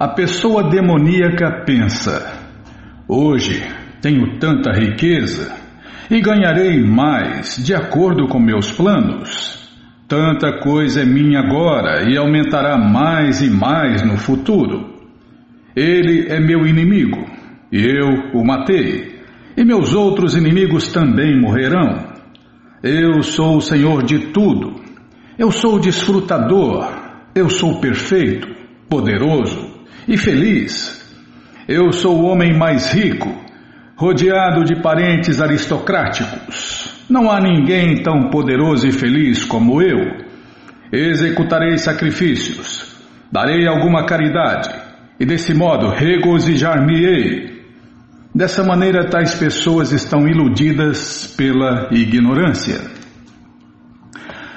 A pessoa demoníaca pensa: hoje tenho tanta riqueza e ganharei mais de acordo com meus planos. Tanta coisa é minha agora e aumentará mais e mais no futuro. Ele é meu inimigo, e eu o matei, e meus outros inimigos também morrerão. Eu sou o Senhor de tudo. Eu sou desfrutador. Eu sou perfeito, poderoso e feliz. Eu sou o homem mais rico, rodeado de parentes aristocráticos. Não há ninguém tão poderoso e feliz como eu. Executarei sacrifícios, darei alguma caridade, e desse modo regozijar-me-ei. Dessa maneira, tais pessoas estão iludidas pela ignorância.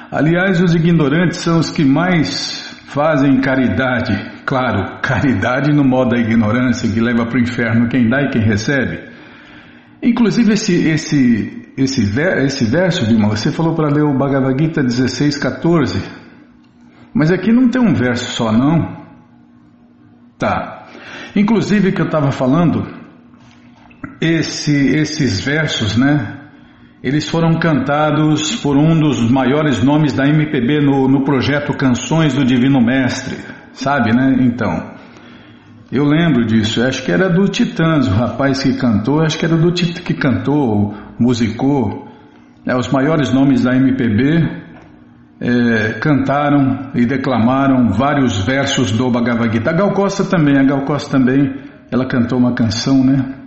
Aliás, os ignorantes são os que mais fazem caridade, claro, caridade no modo da ignorância que leva para o inferno quem dá e quem recebe. Inclusive esse esse esse, esse verso, Bima, você falou para ler o Bhagavad Gita 16, 14, mas aqui não tem um verso só não. Tá. Inclusive que eu estava falando, esse, esses versos, né? Eles foram cantados por um dos maiores nomes da MPB no, no projeto Canções do Divino Mestre, sabe, né? Então, eu lembro disso, acho que era do Titãs, o rapaz que cantou, acho que era do Titãs que cantou, musicou. É, os maiores nomes da MPB é, cantaram e declamaram vários versos do Bhagavad Gita. A Gal Costa também, a Gal Costa também, ela cantou uma canção, né?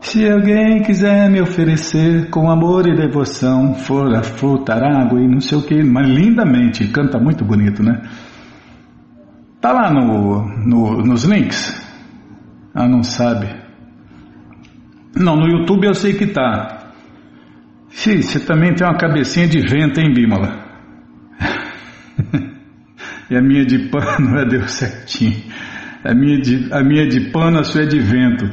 Se alguém quiser me oferecer com amor e devoção, for a fruta, água e não sei o que, mas lindamente, canta muito bonito, né? Tá lá no, no, nos links? Ah, não sabe. Não, no YouTube eu sei que tá. Sim, você também tem uma cabecinha de vento, hein, Bímola? e a minha de pano, é, deu certinho. A minha de, a minha de pano, a sua é de vento.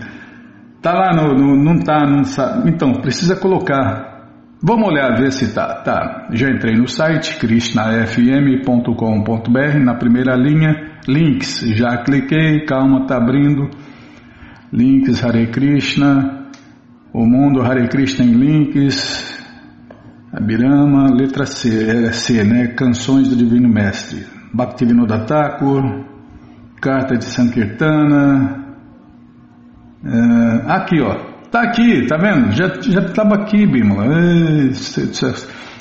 Tá lá no, no não tá, não sabe. Então, precisa colocar. Vamos olhar, ver se tá. Tá, já entrei no site krishnafm.com.br, na primeira linha, links, já cliquei, calma, tá abrindo. Links Hare Krishna, o mundo Hare Krishna em links, Abirama, letra C, é C, né? Canções do Divino Mestre. Bhaktivinoda Thakur, Carta de Sankirtana, Uh, aqui, ó. Tá aqui, tá vendo? Já já estava aqui, Bímola.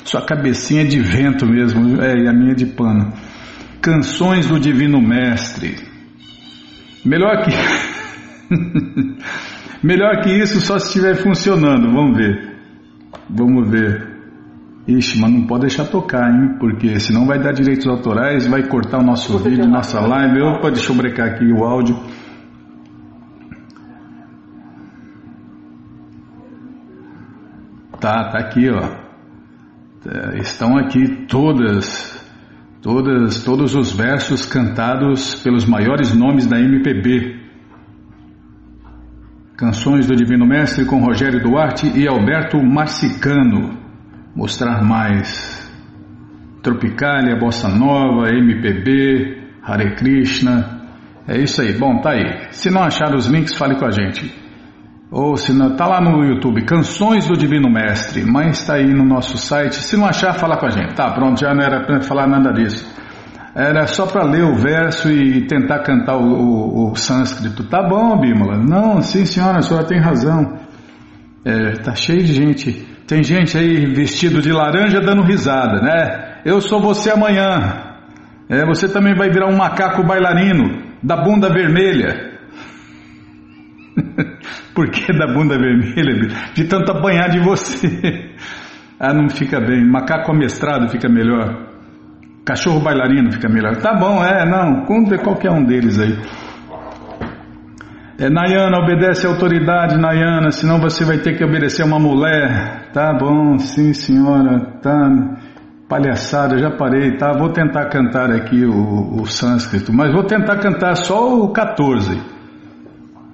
Sua cabecinha de vento mesmo, é, e a minha de pano. Canções do Divino Mestre. Melhor que Melhor que isso só se estiver funcionando. Vamos ver. Vamos ver. Ixi, mas não pode deixar tocar, hein? Porque senão vai dar direitos autorais, vai cortar o nosso vídeo, nossa live. Opa, deixa eu brecar aqui o áudio. Tá, tá aqui, ó. É, estão aqui todas, todas, todos os versos cantados pelos maiores nomes da MPB. Canções do Divino Mestre com Rogério Duarte e Alberto Marcicano. Mostrar mais. Tropicália, Bossa Nova, MPB, Hare Krishna. É isso aí. Bom, tá aí. Se não achar os links, fale com a gente. Ou se não, tá lá no YouTube, Canções do Divino Mestre, mas está aí no nosso site. Se não achar, fala com a gente. Tá, pronto, já não era para falar nada disso. Era só para ler o verso e tentar cantar o, o, o sânscrito. Tá bom, Bímola? Não, sim senhora, a senhora tem razão. É, tá cheio de gente. Tem gente aí vestido de laranja dando risada, né? Eu sou você amanhã. É, você também vai virar um macaco bailarino da bunda vermelha. Por que da bunda vermelha? De tanto apanhar de você. Ah, não fica bem. Macaco amestrado fica melhor. Cachorro bailarino fica melhor. Tá bom, é, não. Conta qualquer um deles aí. É, Nayana, obedece a autoridade, Nayana, senão você vai ter que obedecer a uma mulher. Tá bom, sim senhora, tá. Palhaçada, já parei, tá? Vou tentar cantar aqui o, o sânscrito, mas vou tentar cantar só o 14.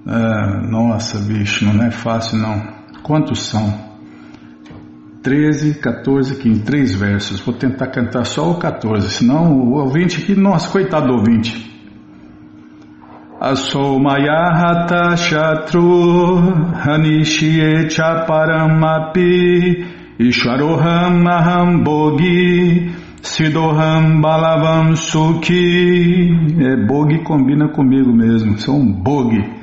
Ah, nossa, bicho, não é fácil não. Quantos são? 13, 14, 15, três versos. Vou tentar cantar só o 14, senão o ouvinte aqui, nossa, coitado do ouvinte. Asomayahata Shatru Hanishye Chaparamapi Ishwaroham Bogi Sidoham Balavam Sukhi É, Bogi combina comigo mesmo, sou um Bogi.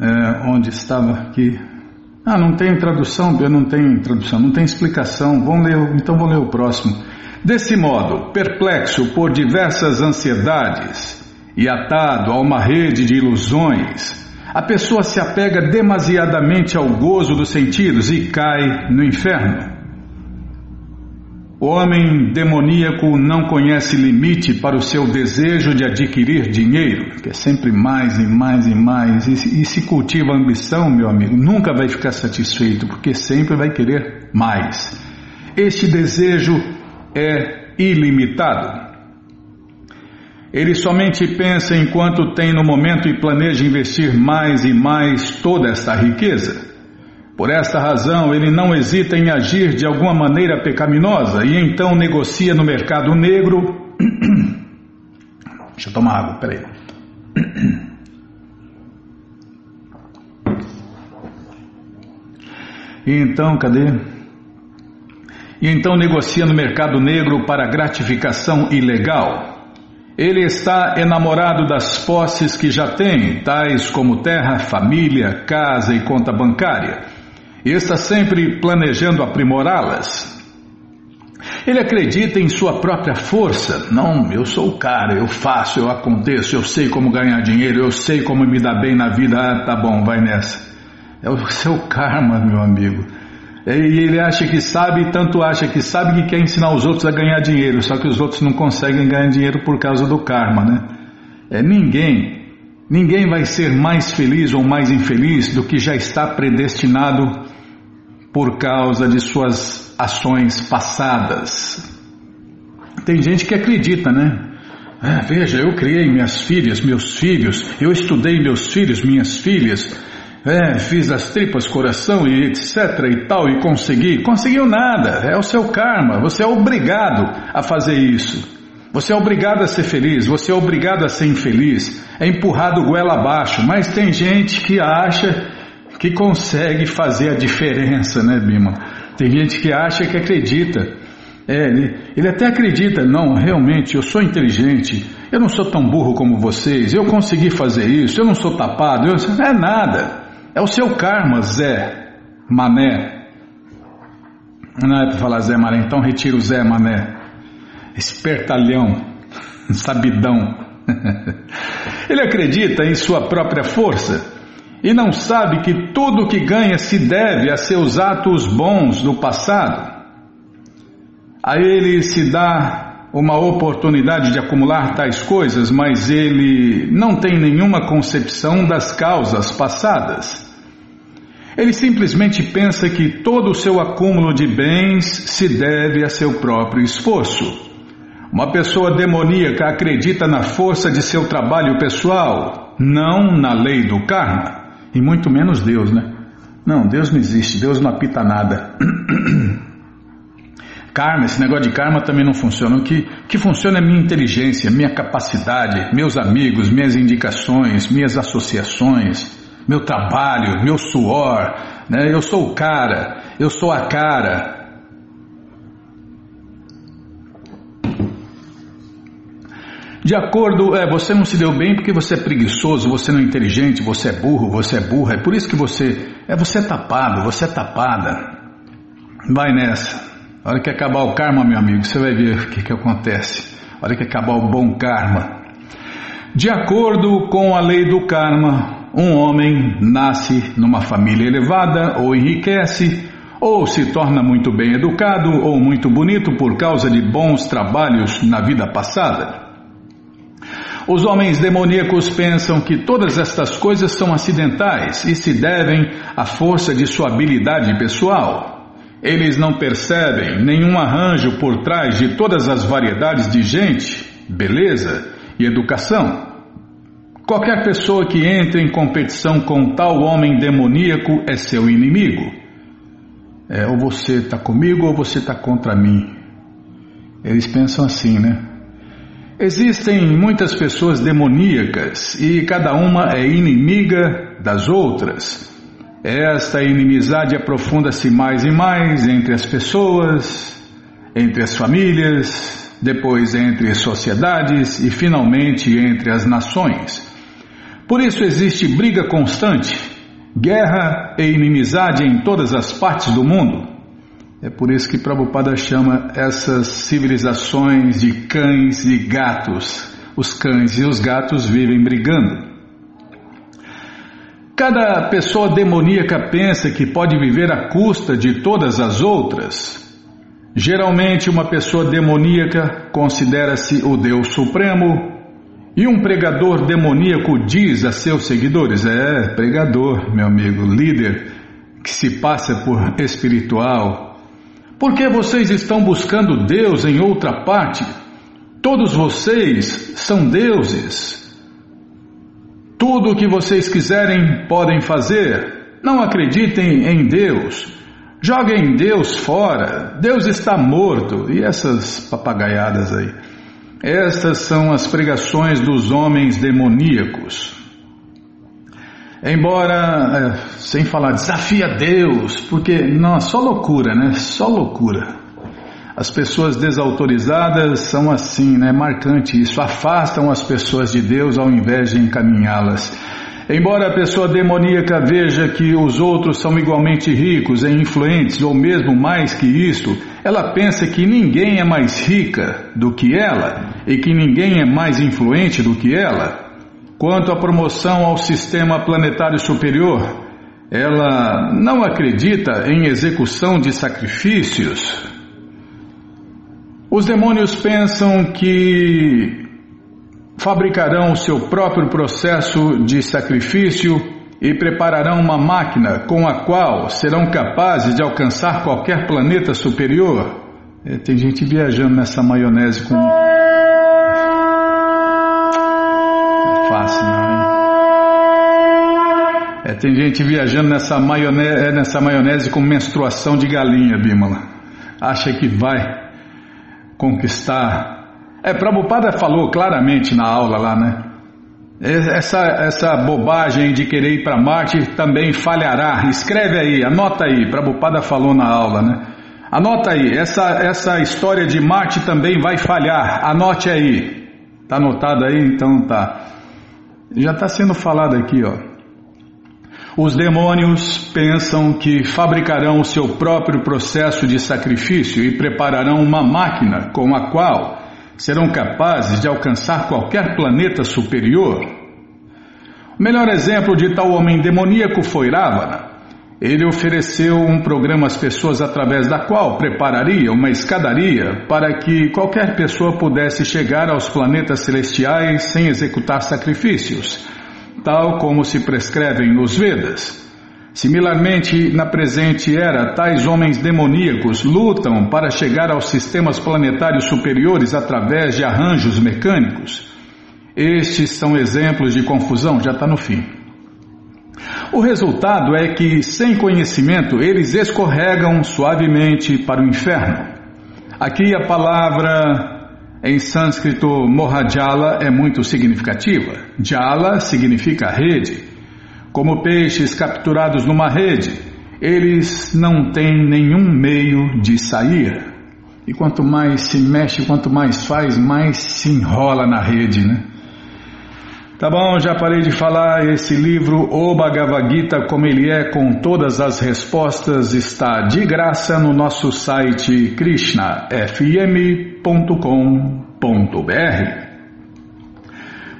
É, onde estava aqui? Ah, não tem tradução, não tem tradução, não tem explicação. Vamos ler, então vou ler o próximo. Desse modo, perplexo por diversas ansiedades e atado a uma rede de ilusões, a pessoa se apega demasiadamente ao gozo dos sentidos e cai no inferno. O homem demoníaco não conhece limite para o seu desejo de adquirir dinheiro, que é sempre mais e mais e mais, e, e se cultiva a ambição, meu amigo, nunca vai ficar satisfeito, porque sempre vai querer mais. Este desejo é ilimitado. Ele somente pensa enquanto tem no momento e planeja investir mais e mais toda esta riqueza. Por esta razão, ele não hesita em agir de alguma maneira pecaminosa e então negocia no mercado negro. Deixa eu tomar água, peraí. E então, cadê? e então negocia no mercado negro para gratificação ilegal. Ele está enamorado das posses que já tem, tais como terra, família, casa e conta bancária, e está sempre planejando aprimorá-las. Ele acredita em sua própria força. Não, eu sou o cara, eu faço, eu aconteço, eu sei como ganhar dinheiro, eu sei como me dar bem na vida. Ah, tá bom, vai nessa. É o seu karma, meu amigo. E ele acha que sabe, tanto acha que sabe que quer ensinar os outros a ganhar dinheiro, só que os outros não conseguem ganhar dinheiro por causa do karma, né? É ninguém, ninguém vai ser mais feliz ou mais infeliz do que já está predestinado por causa de suas ações passadas. Tem gente que acredita, né? Ah, veja, eu criei minhas filhas, meus filhos, eu estudei meus filhos, minhas filhas. É, fiz as tripas, coração e etc e tal e consegui. Conseguiu nada, é o seu karma. Você é obrigado a fazer isso. Você é obrigado a ser feliz, você é obrigado a ser infeliz. É empurrado goela abaixo. Mas tem gente que acha que consegue fazer a diferença, né, Bima? Tem gente que acha que acredita. É, ele, ele até acredita, não, realmente, eu sou inteligente, eu não sou tão burro como vocês, eu consegui fazer isso, eu não sou tapado, eu, não é nada. É o seu karma, Zé Mané. Não é para falar Zé Mané, então retira o Zé Mané. Espertalhão, sabidão. Ele acredita em sua própria força e não sabe que tudo que ganha se deve a seus atos bons do passado. A ele se dá uma oportunidade de acumular tais coisas, mas ele não tem nenhuma concepção das causas passadas. Ele simplesmente pensa que todo o seu acúmulo de bens se deve a seu próprio esforço. Uma pessoa demoníaca acredita na força de seu trabalho pessoal, não na lei do karma, e muito menos Deus, né? Não, Deus não existe, Deus não apita nada. Karma, esse negócio de karma também não funciona. O que, que funciona é minha inteligência, minha capacidade, meus amigos, minhas indicações, minhas associações meu trabalho, meu suor, né? eu sou o cara, eu sou a cara. De acordo, é, você não se deu bem porque você é preguiçoso, você não é inteligente, você é burro, você é burra, é por isso que você é você é tapado, você é tapada. Vai nessa. A hora que acabar o karma, meu amigo, você vai ver o que, que acontece. A hora que acabar o bom karma. De acordo com a lei do karma, um homem nasce numa família elevada ou enriquece, ou se torna muito bem educado ou muito bonito por causa de bons trabalhos na vida passada. Os homens demoníacos pensam que todas estas coisas são acidentais e se devem à força de sua habilidade pessoal. Eles não percebem nenhum arranjo por trás de todas as variedades de gente, beleza e educação. Qualquer pessoa que entre em competição com tal homem demoníaco é seu inimigo. É, ou você está comigo ou você está contra mim. Eles pensam assim, né? Existem muitas pessoas demoníacas e cada uma é inimiga das outras. Esta inimizade aprofunda-se mais e mais entre as pessoas, entre as famílias, depois entre sociedades e finalmente entre as nações. Por isso existe briga constante, guerra e inimizade em todas as partes do mundo. É por isso que Prabhupada chama essas civilizações de cães e gatos. Os cães e os gatos vivem brigando. Cada pessoa demoníaca pensa que pode viver à custa de todas as outras. Geralmente, uma pessoa demoníaca considera-se o Deus Supremo e um pregador demoníaco diz a seus seguidores: É, pregador, meu amigo, líder, que se passa por espiritual, por que vocês estão buscando Deus em outra parte? Todos vocês são deuses. Tudo o que vocês quiserem podem fazer. Não acreditem em Deus. Joguem Deus fora. Deus está morto. E essas papagaiadas aí. Estas são as pregações dos homens demoníacos. Embora, é, sem falar, desafia Deus, porque, não, só loucura, né? Só loucura. As pessoas desautorizadas são assim, né? Marcante isso. Afastam as pessoas de Deus ao invés de encaminhá-las. Embora a pessoa demoníaca veja que os outros são igualmente ricos e influentes, ou mesmo mais que isto, ela pensa que ninguém é mais rica do que ela e que ninguém é mais influente do que ela. Quanto à promoção ao sistema planetário superior, ela não acredita em execução de sacrifícios. Os demônios pensam que fabricarão o seu próprio processo de sacrifício e prepararão uma máquina com a qual serão capazes de alcançar qualquer planeta superior. É, tem gente viajando nessa maionese com É, tem gente viajando nessa maionese, é, nessa maionese com menstruação de galinha, Bímola. Acha que vai conquistar. É, Prabhupada falou claramente na aula lá, né? Essa, essa bobagem de querer ir para Marte também falhará. Escreve aí, anota aí. Prabhupada falou na aula, né? Anota aí, essa, essa história de Marte também vai falhar. Anote aí. Tá anotado aí? Então tá. Já está sendo falado aqui, ó. Os demônios pensam que fabricarão o seu próprio processo de sacrifício e prepararão uma máquina com a qual serão capazes de alcançar qualquer planeta superior. O melhor exemplo de tal homem demoníaco foi Ravana. Ele ofereceu um programa às pessoas através da qual prepararia uma escadaria para que qualquer pessoa pudesse chegar aos planetas celestiais sem executar sacrifícios, tal como se prescrevem nos Vedas. Similarmente, na presente era, tais homens demoníacos lutam para chegar aos sistemas planetários superiores através de arranjos mecânicos. Estes são exemplos de confusão, já está no fim. O resultado é que, sem conhecimento, eles escorregam suavemente para o inferno. Aqui a palavra em sânscrito Mohajala é muito significativa. Jala significa rede. Como peixes capturados numa rede, eles não têm nenhum meio de sair. E quanto mais se mexe, quanto mais faz, mais se enrola na rede, né? Tá bom, já parei de falar. Esse livro, O Bhagavad Gita, como ele é, com todas as respostas, está de graça no nosso site krishnafm.com.br.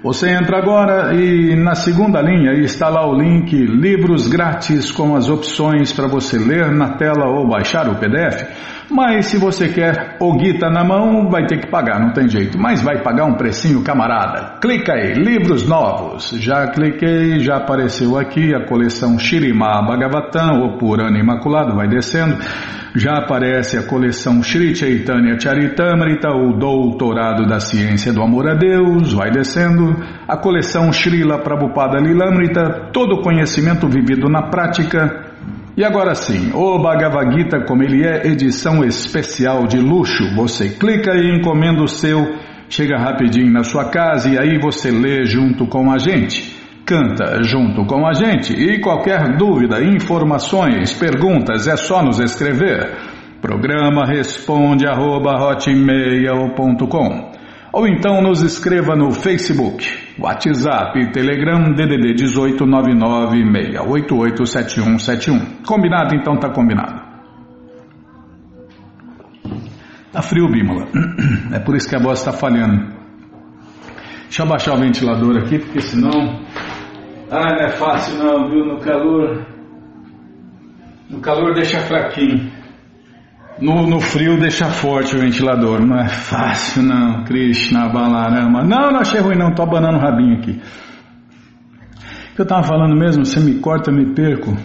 Você entra agora e na segunda linha está lá o link Livros Grátis com as opções para você ler na tela ou baixar o PDF. Mas se você quer o guita na mão, vai ter que pagar, não tem jeito. Mas vai pagar um precinho, camarada. Clica aí, livros novos. Já cliquei, já apareceu aqui a coleção Shirima Bhagavatam, o Purana Imaculado, vai descendo. Já aparece a coleção Shri Chaitanya Charitamrita, o Doutorado da Ciência do Amor a Deus, vai descendo. A coleção Srila Prabhupada Lilamrita, todo conhecimento vivido na prática e agora sim, o Bhagavad Gita, como ele é, edição especial de luxo. Você clica e encomenda o seu chega rapidinho na sua casa e aí você lê junto com a gente. Canta junto com a gente e qualquer dúvida, informações, perguntas é só nos escrever. Programa responde arroba, ou então nos escreva no Facebook, WhatsApp, Telegram, DDD 18996887171. Combinado? Então tá combinado. Tá frio, Bímola. É por isso que a voz está falhando. Deixa eu baixar o ventilador aqui, porque senão. Ah, não é fácil não, viu? No calor. No calor deixa fraquinho. No, no frio deixa forte o ventilador. Não é fácil não, Krishna Balarama. Não, não achei ruim não, tô abanando o rabinho aqui. O que eu estava falando mesmo? Você me corta, eu me perco.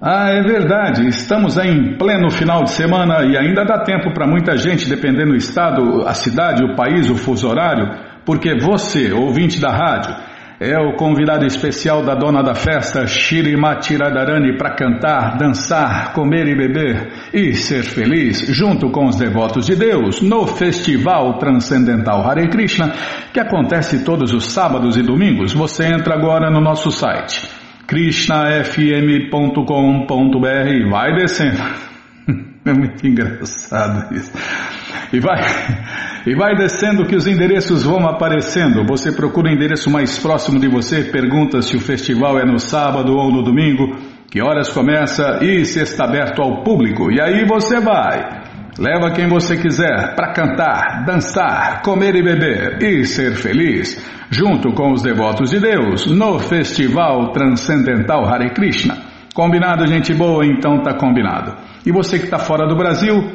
Ah, é verdade. Estamos em pleno final de semana e ainda dá tempo para muita gente, dependendo do estado, a cidade, o país, o fuso horário, porque você, ouvinte da rádio, é o convidado especial da dona da festa, Shirimati Radharani, para cantar, dançar, comer e beber e ser feliz junto com os devotos de Deus no Festival Transcendental Hare Krishna, que acontece todos os sábados e domingos. Você entra agora no nosso site krishnafm.com.br e vai descendo. É muito engraçado isso. E vai, e vai descendo que os endereços vão aparecendo. Você procura o endereço mais próximo de você, pergunta se o festival é no sábado ou no domingo, que horas começa e se está aberto ao público. E aí você vai. Leva quem você quiser para cantar, dançar, comer e beber e ser feliz, junto com os devotos de Deus, no Festival Transcendental Hare Krishna. Combinado, gente boa? Então tá combinado. E você que está fora do Brasil,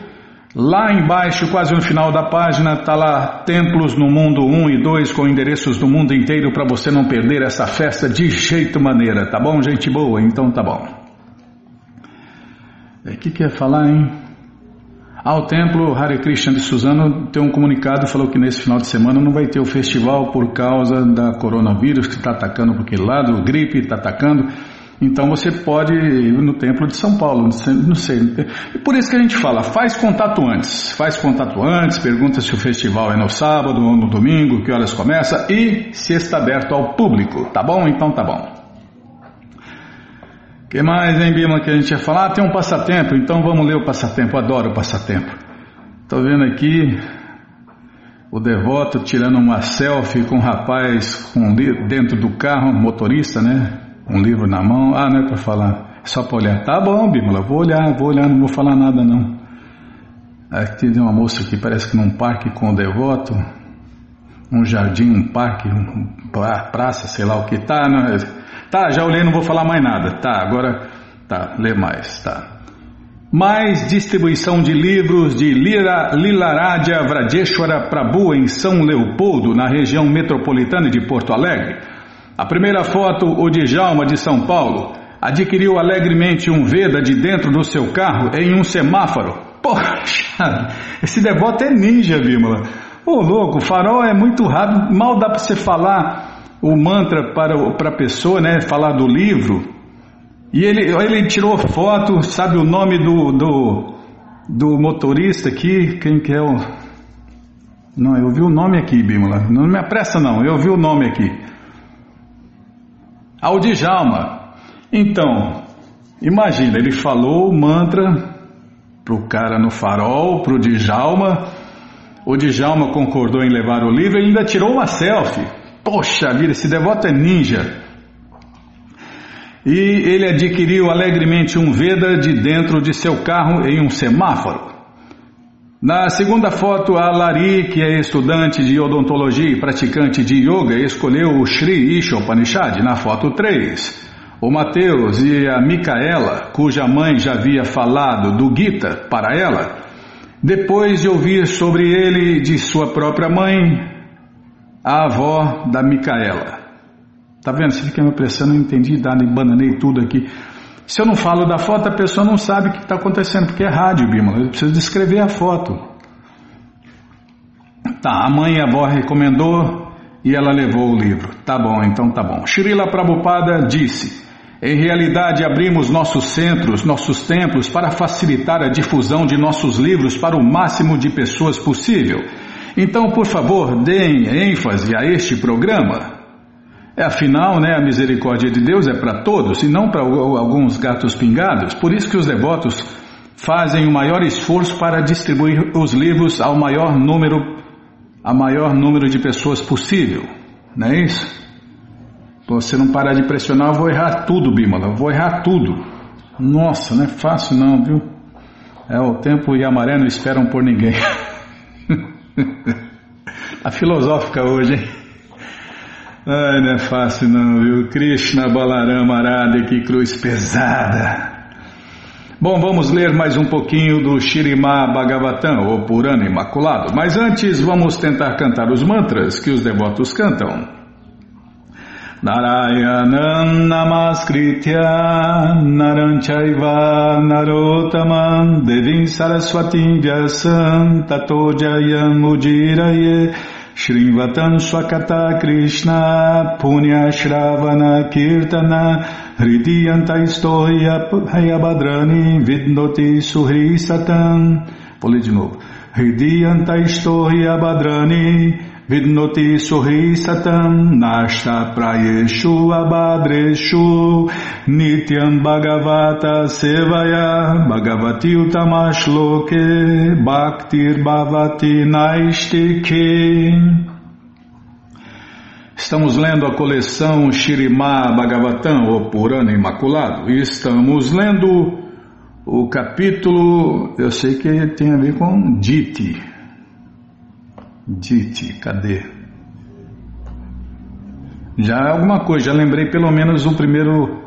Lá embaixo, quase no final da página, está lá Templos no Mundo 1 e 2 com endereços do mundo inteiro para você não perder essa festa de jeito maneira, tá bom, gente boa? Então tá bom. O é, que quer falar, hein? Ah, o templo Hare Krishna de Suzano tem um comunicado falou que nesse final de semana não vai ter o festival por causa da coronavírus que está atacando por aquele lado, gripe está atacando. Então você pode ir no templo de São Paulo, não sei. Por isso que a gente fala, faz contato antes. Faz contato antes, pergunta se o festival é no sábado ou no domingo, que horas começa e se está aberto ao público. Tá bom? Então tá bom. que mais, hein, Bima, que a gente ia falar? Ah, tem um passatempo, então vamos ler o passatempo. Adoro o passatempo. Estou vendo aqui o devoto tirando uma selfie com um rapaz com, dentro do carro, motorista, né? Um livro na mão, ah, não é para falar, é só para olhar. Tá bom, Bímola, vou olhar, vou olhar, não vou falar nada não. Aqui tem uma moça que parece que num parque com o devoto, um jardim, um parque, um, praça, sei lá o que. Tá, não, é, tá, já olhei, não vou falar mais nada. Tá, agora, tá, lê mais, tá. Mais distribuição de livros de Lira, Vradeshwara Prabhu em São Leopoldo, na região metropolitana de Porto Alegre. A primeira foto, o Djalma de São Paulo, adquiriu alegremente um Veda de dentro do seu carro em um semáforo. Poxa, esse devoto é ninja, Bímola. Ô louco, farol é muito rápido, mal dá para você falar o mantra para, para a pessoa, né? Falar do livro. E ele, ele tirou foto, sabe o nome do, do, do motorista aqui? Quem que é o. Não, eu vi o nome aqui, Bímola. Não me apressa, não, eu vi o nome aqui ao Djalma. Então, imagina, ele falou o mantra pro cara no farol, pro Djalma. O Djalma concordou em levar o livro e ainda tirou uma selfie. Poxa vida, esse devoto é ninja. E ele adquiriu alegremente um Veda de dentro de seu carro em um semáforo. Na segunda foto, a Lari, que é estudante de odontologia e praticante de yoga, escolheu o Sri Isha Upanishad na foto 3. O Mateus e a Micaela, cuja mãe já havia falado do Gita para ela, depois de ouvir sobre ele de sua própria mãe, a avó da Micaela. Tá vendo? Você fica me apressando, não entendi nada, bananei tudo aqui. Se eu não falo da foto, a pessoa não sabe o que está acontecendo, porque é rádio, Bima. Eu preciso descrever a foto. Tá, a mãe e a avó recomendou e ela levou o livro. Tá bom, então tá bom. Srila Prabhupada disse: Em realidade, abrimos nossos centros, nossos templos para facilitar a difusão de nossos livros para o máximo de pessoas possível. Então, por favor, deem ênfase a este programa. É, afinal, né, a misericórdia de Deus é para todos e não para alguns gatos pingados. Por isso que os devotos fazem o maior esforço para distribuir os livros ao maior número, a maior número de pessoas possível. Não é isso? Você não parar de pressionar, eu vou errar tudo, Bímola. Eu vou errar tudo. Nossa, não é fácil não, viu? É, o tempo e a maré não esperam por ninguém. a filosófica hoje, hein? Ai, não é fácil não, viu? Krishna Balarama Arada, que cruz pesada. Bom, vamos ler mais um pouquinho do Shirimá Bhagavatam, ou Purana Imaculado. Mas antes, vamos tentar cantar os mantras que os devotos cantam. Narayanam Namaskritya Naranchaiva Narotaman Devim Saraswatim Vyasam Tato Jayam Ujiraye Shrivatam Swakata Krishna Punya Shravana Kirtana Hridiyanta Istoya Hayabadrani Vidnoti Suhri Satam Vou ler de novo. Hridiyanta Istoya Badrani Vidnoti Suhi Satam Nashta Prayeshu Abadreshu Nityam Bhagavata Sevaya Bhagavati Utamashloke Bhaktir Bhavati Naistike. Estamos lendo a coleção Shirimá Bhagavatam, ou Purana Imaculado, e estamos lendo o capítulo, eu sei que tem a ver com Diti, Dite, cadê? Já é alguma coisa, já lembrei pelo menos o primeiro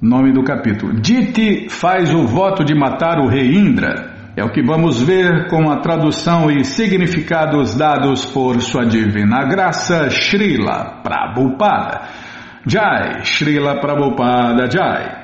nome do capítulo. Dite faz o voto de matar o rei Indra. É o que vamos ver com a tradução e significados dados por sua divina graça Srila Prabhupada. Jai, Srila Prabhupada Jai.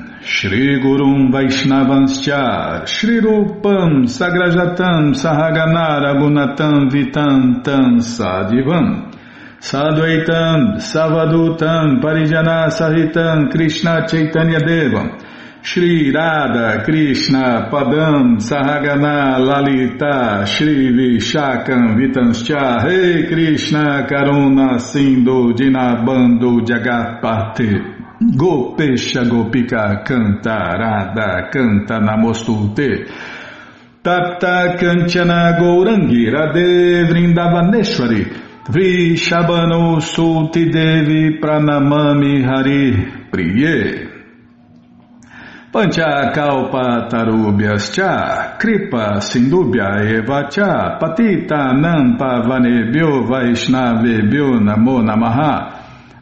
Shri Gurum Vaishnavanscha Shri Rupam Sagrajatam Sahagana Ragunatam Vitantam Sadivam Sadvaitam Savadutam Parijana Sahitam Krishna Chaitanya Devam. Shri Radha Krishna Padam Sahagana Lalita Shri Vishakam Vitanscha Rei Krishna Karuna Sindhu Dinabando Jagatpate Gopesha Gopika Canta Radha Canta Namostute Tapta Kanchana Gourangi Radhe Vrindavaneshwari Vrishabhano Sulti Devi Pranamami Hari Priye. Pancha Kalpa Tarubhyascha Kripa Sindubhya Evacha Patita Nampa Vanebhyo Vaishnavebhyo Namo Namaha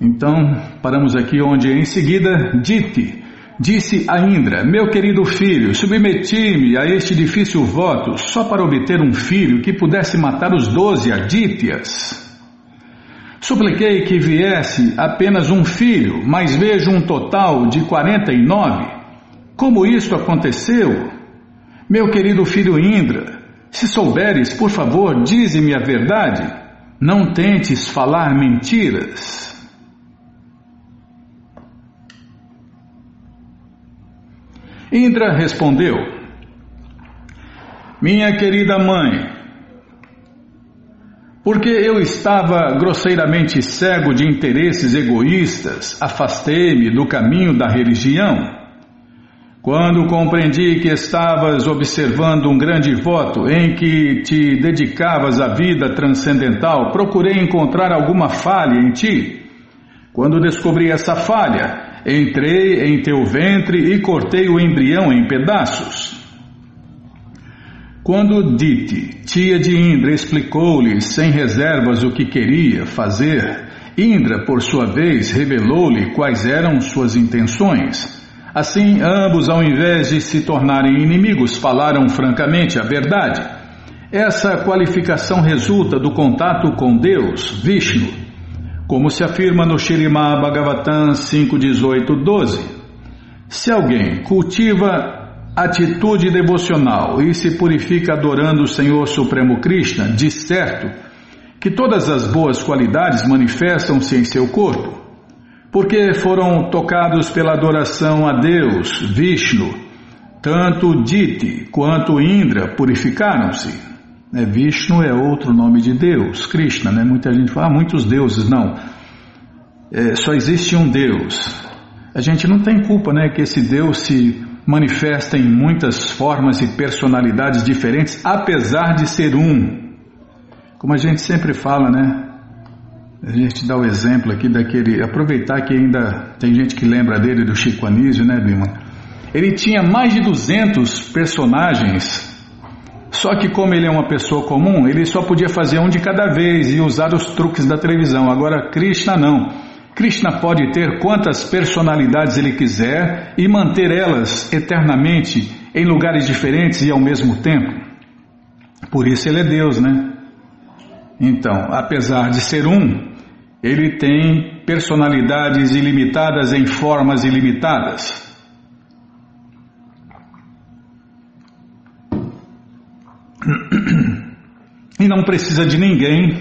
Então, paramos aqui onde em seguida Dite disse a Indra: Meu querido filho, submeti-me a este difícil voto só para obter um filho que pudesse matar os doze Adityas. Supliquei que viesse apenas um filho, mas vejo um total de 49. Como isto aconteceu? Meu querido filho Indra, se souberes, por favor, dize-me a verdade. Não tentes falar mentiras. Indra respondeu: Minha querida mãe, porque eu estava grosseiramente cego de interesses egoístas, afastei-me do caminho da religião. Quando compreendi que estavas observando um grande voto em que te dedicavas à vida transcendental, procurei encontrar alguma falha em ti. Quando descobri essa falha, entrei em teu ventre e cortei o embrião em pedaços. Quando Dite, tia de Indra, explicou-lhe sem reservas o que queria fazer, Indra, por sua vez, revelou-lhe quais eram suas intenções. Assim, ambos, ao invés de se tornarem inimigos, falaram francamente a verdade. Essa qualificação resulta do contato com Deus, Vishnu, como se afirma no Shirimá Bhagavatam 5.18.12. Se alguém cultiva atitude devocional e se purifica adorando o Senhor Supremo Krishna, de certo que todas as boas qualidades manifestam-se em seu corpo porque foram tocados pela adoração a Deus, Vishnu, tanto Diti quanto Indra purificaram-se. É, Vishnu é outro nome de Deus, Krishna, né? Muita gente fala, ah, muitos deuses, não. É, só existe um Deus. A gente não tem culpa, né, que esse Deus se manifesta em muitas formas e personalidades diferentes, apesar de ser um. Como a gente sempre fala, né? A gente dá o exemplo aqui daquele. Aproveitar que ainda tem gente que lembra dele, do Chico Anísio, né, Bima? Ele tinha mais de 200 personagens, só que, como ele é uma pessoa comum, ele só podia fazer um de cada vez e usar os truques da televisão. Agora, Krishna não. Krishna pode ter quantas personalidades ele quiser e manter elas eternamente em lugares diferentes e ao mesmo tempo. Por isso ele é Deus, né? Então, apesar de ser um, ele tem personalidades ilimitadas em formas ilimitadas. E não precisa de ninguém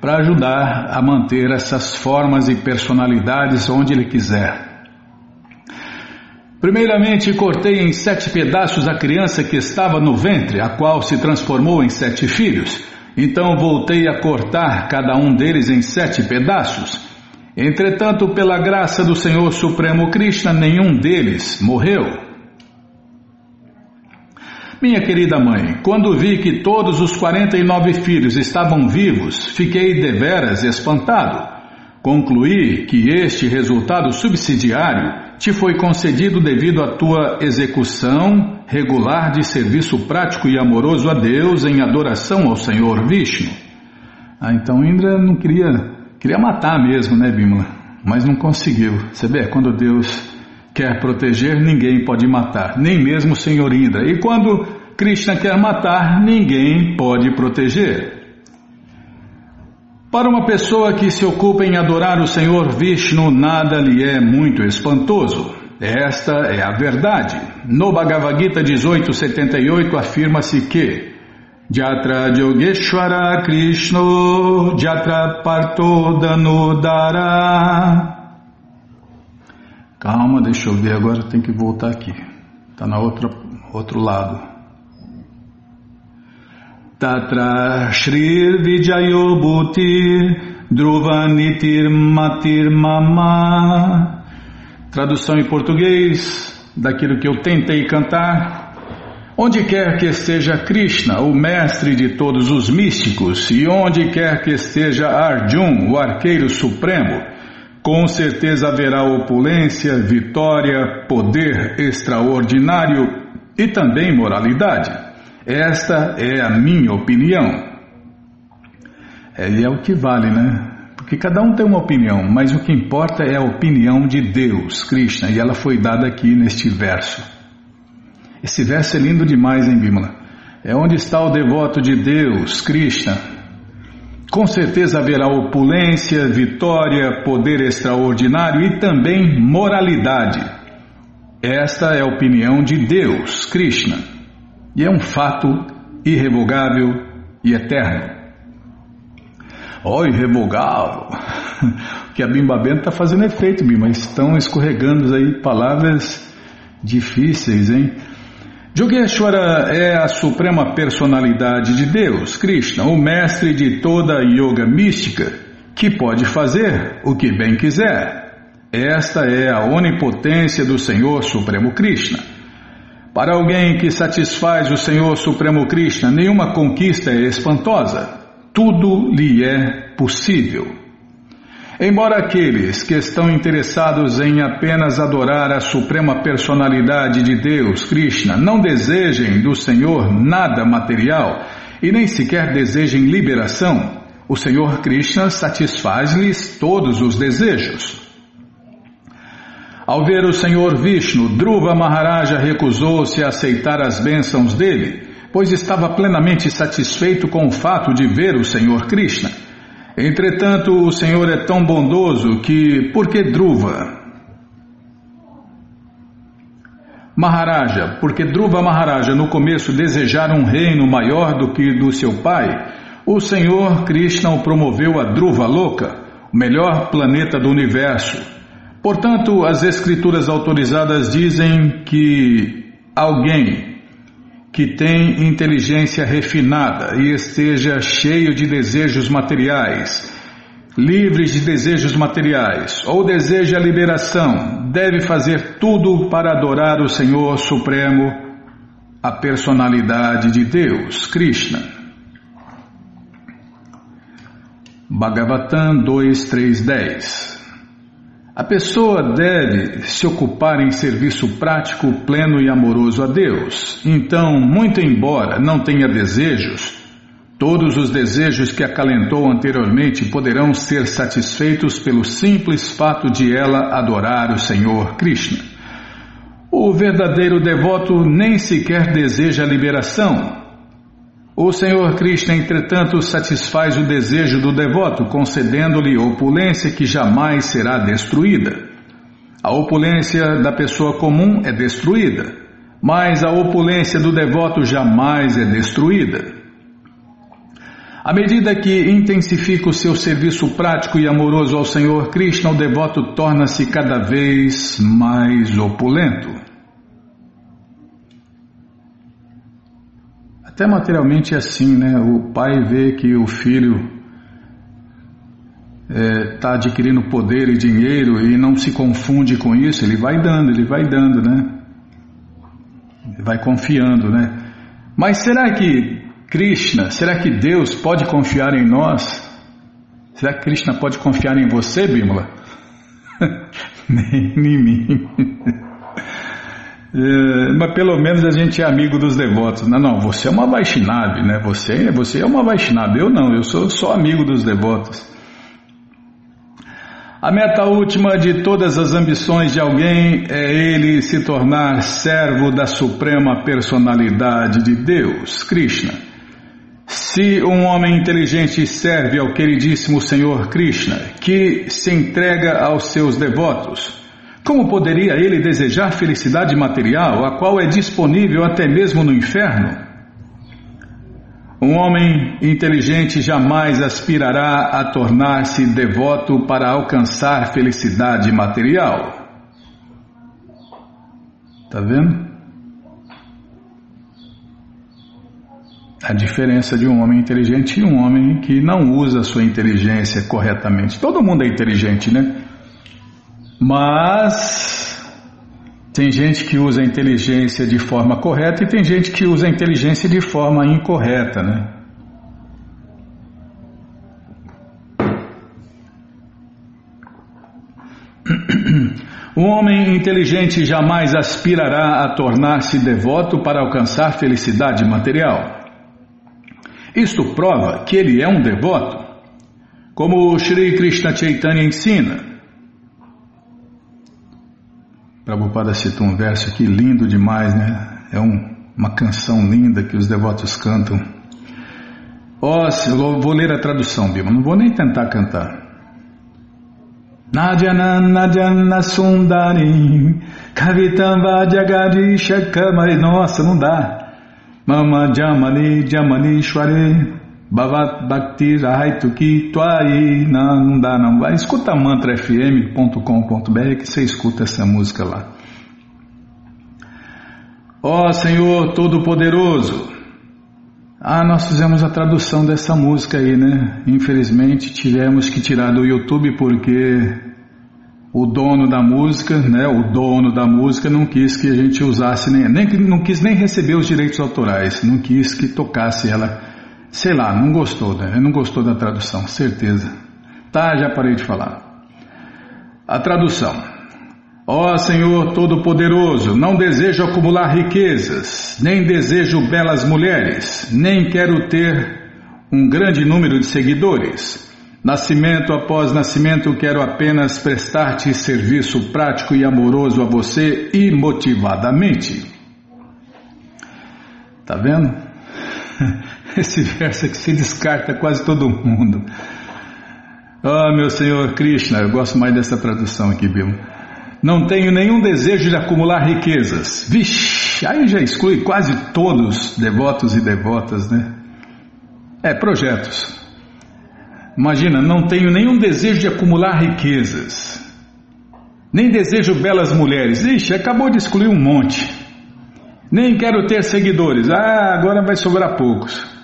para ajudar a manter essas formas e personalidades onde ele quiser. Primeiramente, cortei em sete pedaços a criança que estava no ventre, a qual se transformou em sete filhos. Então voltei a cortar cada um deles em sete pedaços. Entretanto, pela graça do Senhor Supremo Krishna, nenhum deles morreu. Minha querida mãe, quando vi que todos os 49 filhos estavam vivos, fiquei deveras espantado. Concluí que este resultado subsidiário te foi concedido devido à tua execução regular de serviço prático e amoroso a Deus em adoração ao Senhor Vishnu. Ah, então Indra não queria, queria matar mesmo, né, Bimala? Mas não conseguiu. Você vê, quando Deus quer proteger, ninguém pode matar, nem mesmo o Senhor Indra. E quando Krishna quer matar, ninguém pode proteger. Para uma pessoa que se ocupa em adorar o Senhor Vishnu, nada lhe é muito espantoso. Esta é a verdade. No Bhagavad Gita 1878 afirma-se que Jatra Yogeshwara Krishna Jatra Partodanudara Calma, deixa eu ver agora, tem que voltar aqui. Está na outra outro lado. Tatra Shrir Vijayo Bhutir Dhruvanitir Matir Mama Tradução em português daquilo que eu tentei cantar. Onde quer que esteja Krishna, o mestre de todos os místicos, e onde quer que esteja Arjun, o arqueiro supremo, com certeza haverá opulência, vitória, poder extraordinário e também moralidade. Esta é a minha opinião. É, e é o que vale, né? Porque cada um tem uma opinião, mas o que importa é a opinião de Deus, Krishna, e ela foi dada aqui neste verso. Esse verso é lindo demais, hein, Bimala? É onde está o devoto de Deus, Krishna. Com certeza haverá opulência, vitória, poder extraordinário e também moralidade. Esta é a opinião de Deus, Krishna. E é um fato irrevogável e eterno. Ó, oh, irrevogável! que a Bimba Bento está fazendo efeito, Bimba. Estão escorregando aí palavras difíceis, hein? Yogeshwara é a suprema personalidade de Deus, Krishna, o mestre de toda a yoga mística, que pode fazer o que bem quiser. Esta é a onipotência do Senhor Supremo Krishna. Para alguém que satisfaz o Senhor Supremo Krishna, nenhuma conquista é espantosa. Tudo lhe é possível. Embora aqueles que estão interessados em apenas adorar a suprema personalidade de Deus, Krishna, não desejem do Senhor nada material e nem sequer desejem liberação, o Senhor Krishna satisfaz-lhes todos os desejos. Ao ver o Senhor Vishnu, Dhruva Maharaja recusou-se a aceitar as bênçãos dele, pois estava plenamente satisfeito com o fato de ver o Senhor Krishna. Entretanto, o Senhor é tão bondoso que, por que Dhruva? Maharaja, porque Dhruva Maharaja no começo desejara um reino maior do que do seu pai, o Senhor Krishna o promoveu a Dhruva Loka, o melhor planeta do universo. Portanto, as escrituras autorizadas dizem que alguém que tem inteligência refinada e esteja cheio de desejos materiais, livres de desejos materiais, ou deseja a liberação, deve fazer tudo para adorar o Senhor Supremo, a personalidade de Deus, Krishna. Bhagavatam 2.3.10 a pessoa deve se ocupar em serviço prático, pleno e amoroso a Deus. Então, muito embora não tenha desejos, todos os desejos que acalentou anteriormente poderão ser satisfeitos pelo simples fato de ela adorar o Senhor Krishna. O verdadeiro devoto nem sequer deseja a liberação, o Senhor Krishna, entretanto, satisfaz o desejo do devoto, concedendo-lhe opulência que jamais será destruída. A opulência da pessoa comum é destruída, mas a opulência do devoto jamais é destruída. À medida que intensifica o seu serviço prático e amoroso ao Senhor Krishna, o devoto torna-se cada vez mais opulento. Até materialmente é assim, né? O pai vê que o filho está é, tá adquirindo poder e dinheiro e não se confunde com isso, ele vai dando, ele vai dando, né? Ele vai confiando, né? Mas será que Krishna, será que Deus pode confiar em nós? Será que Krishna pode confiar em você, Bímola? Nem em mim. É, mas pelo menos a gente é amigo dos devotos. Não, não, você é uma Vaishnava, né? Você, você é uma Vaishnava. Eu não, eu sou só amigo dos devotos. A meta última de todas as ambições de alguém é ele se tornar servo da suprema personalidade de Deus, Krishna. Se um homem inteligente serve ao queridíssimo Senhor Krishna, que se entrega aos seus devotos, como poderia ele desejar felicidade material, a qual é disponível até mesmo no inferno? Um homem inteligente jamais aspirará a tornar-se devoto para alcançar felicidade material. Está vendo? A diferença de um homem inteligente e um homem que não usa sua inteligência corretamente. Todo mundo é inteligente, né? Mas tem gente que usa a inteligência de forma correta e tem gente que usa a inteligência de forma incorreta, né? Um homem inteligente jamais aspirará a tornar-se devoto para alcançar felicidade material. Isto prova que ele é um devoto. Como Sri Krishna Chaitanya ensina, Prabhupada citou um verso aqui lindo demais, né? É um, uma canção linda que os devotos cantam. Ó, oh, vou ler a tradução, Bima, não vou nem tentar cantar. Nadjana Nadjana Sundari Kavitam Vajagadisha Kamari Nossa, não dá. Mama Jamani Shware Bhavat Bhakti Raituki Tuai. Não, não dá não. Vai, escuta mantrafm.com.br que você escuta essa música lá. Ó oh, Senhor Todo-Poderoso. Ah, nós fizemos a tradução dessa música aí, né? Infelizmente tivemos que tirar do YouTube porque o dono da música, né, o dono da música não quis que a gente usasse nem, nem não quis nem receber os direitos autorais, não quis que tocasse ela, sei lá, não gostou, né? Não gostou da tradução, certeza. Tá, já parei de falar. A tradução. Ó Senhor Todo-Poderoso, não desejo acumular riquezas, nem desejo belas mulheres, nem quero ter um grande número de seguidores. Nascimento após nascimento, quero apenas prestar-te serviço prático e amoroso a você imotivadamente. Tá vendo? Esse verso aqui se descarta quase todo mundo. Oh, meu Senhor Krishna, eu gosto mais dessa tradução aqui, Bima. Não tenho nenhum desejo de acumular riquezas. Vixe, aí já exclui quase todos devotos e devotas, né? É, projetos. Imagina, não tenho nenhum desejo de acumular riquezas, nem desejo belas mulheres. Ixi, acabou de excluir um monte. Nem quero ter seguidores. Ah, agora vai sobrar poucos.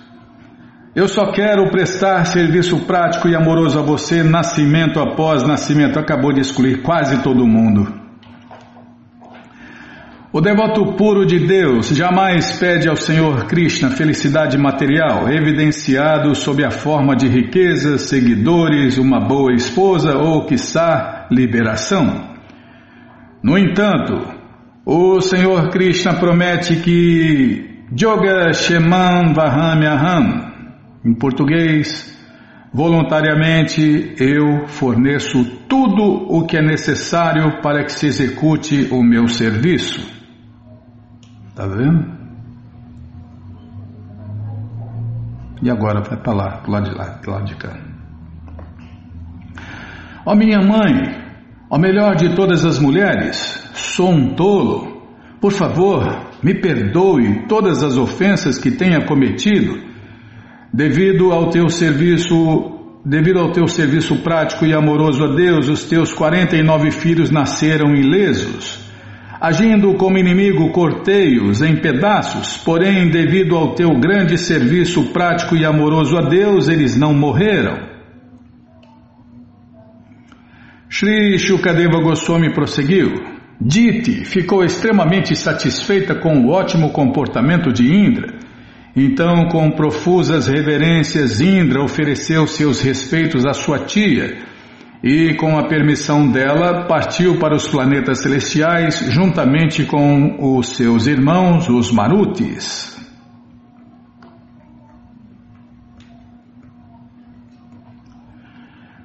Eu só quero prestar serviço prático e amoroso a você, nascimento após nascimento. Acabou de excluir quase todo mundo. O devoto puro de Deus jamais pede ao Senhor Krishna felicidade material, evidenciado sob a forma de riqueza, seguidores, uma boa esposa ou, quiçá, liberação. No entanto, o Senhor Krishna promete que Yoga Sheman Vahamyaham, em português, voluntariamente eu forneço tudo o que é necessário para que se execute o meu serviço. Tá vendo? E agora vai para lá, para lado de lá, para lado de cá. Ó minha mãe, ó melhor de todas as mulheres, sou um tolo. Por favor, me perdoe todas as ofensas que tenha cometido, devido ao teu serviço, devido ao teu serviço prático e amoroso a Deus, os teus 49 filhos nasceram ilesos. Agindo como inimigo, cortei-os em pedaços, porém, devido ao teu grande serviço prático e amoroso a Deus, eles não morreram. Sri Shukadeva Goswami prosseguiu. Diti ficou extremamente satisfeita com o ótimo comportamento de Indra. Então, com profusas reverências, Indra ofereceu seus respeitos à sua tia e, com a permissão dela, partiu para os planetas celestiais juntamente com os seus irmãos, os Marutis.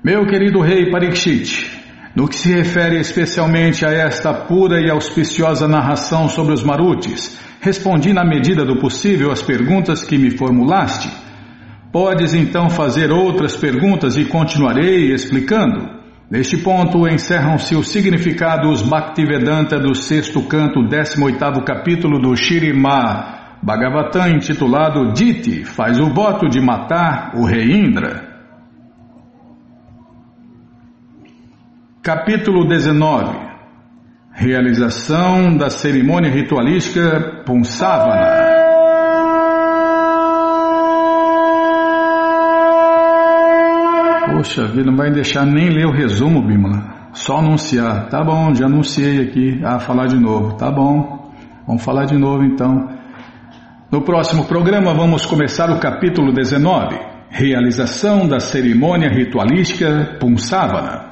Meu querido rei Parikshit, no que se refere especialmente a esta pura e auspiciosa narração sobre os Marutis, respondi na medida do possível as perguntas que me formulaste. Podes então fazer outras perguntas e continuarei explicando. Neste ponto encerram-se os significados Bhaktivedanta do sexto canto, 18 capítulo do Shirimá Bhagavatam, intitulado Diti, faz o voto de matar o rei Indra. Capítulo 19 Realização da cerimônia ritualística Punsavana Poxa vida, não vai deixar nem ler o resumo, Bimala. Só anunciar. Tá bom, já anunciei aqui. Ah, falar de novo. Tá bom. Vamos falar de novo então. No próximo programa vamos começar o capítulo 19. Realização da cerimônia ritualística Punsavana.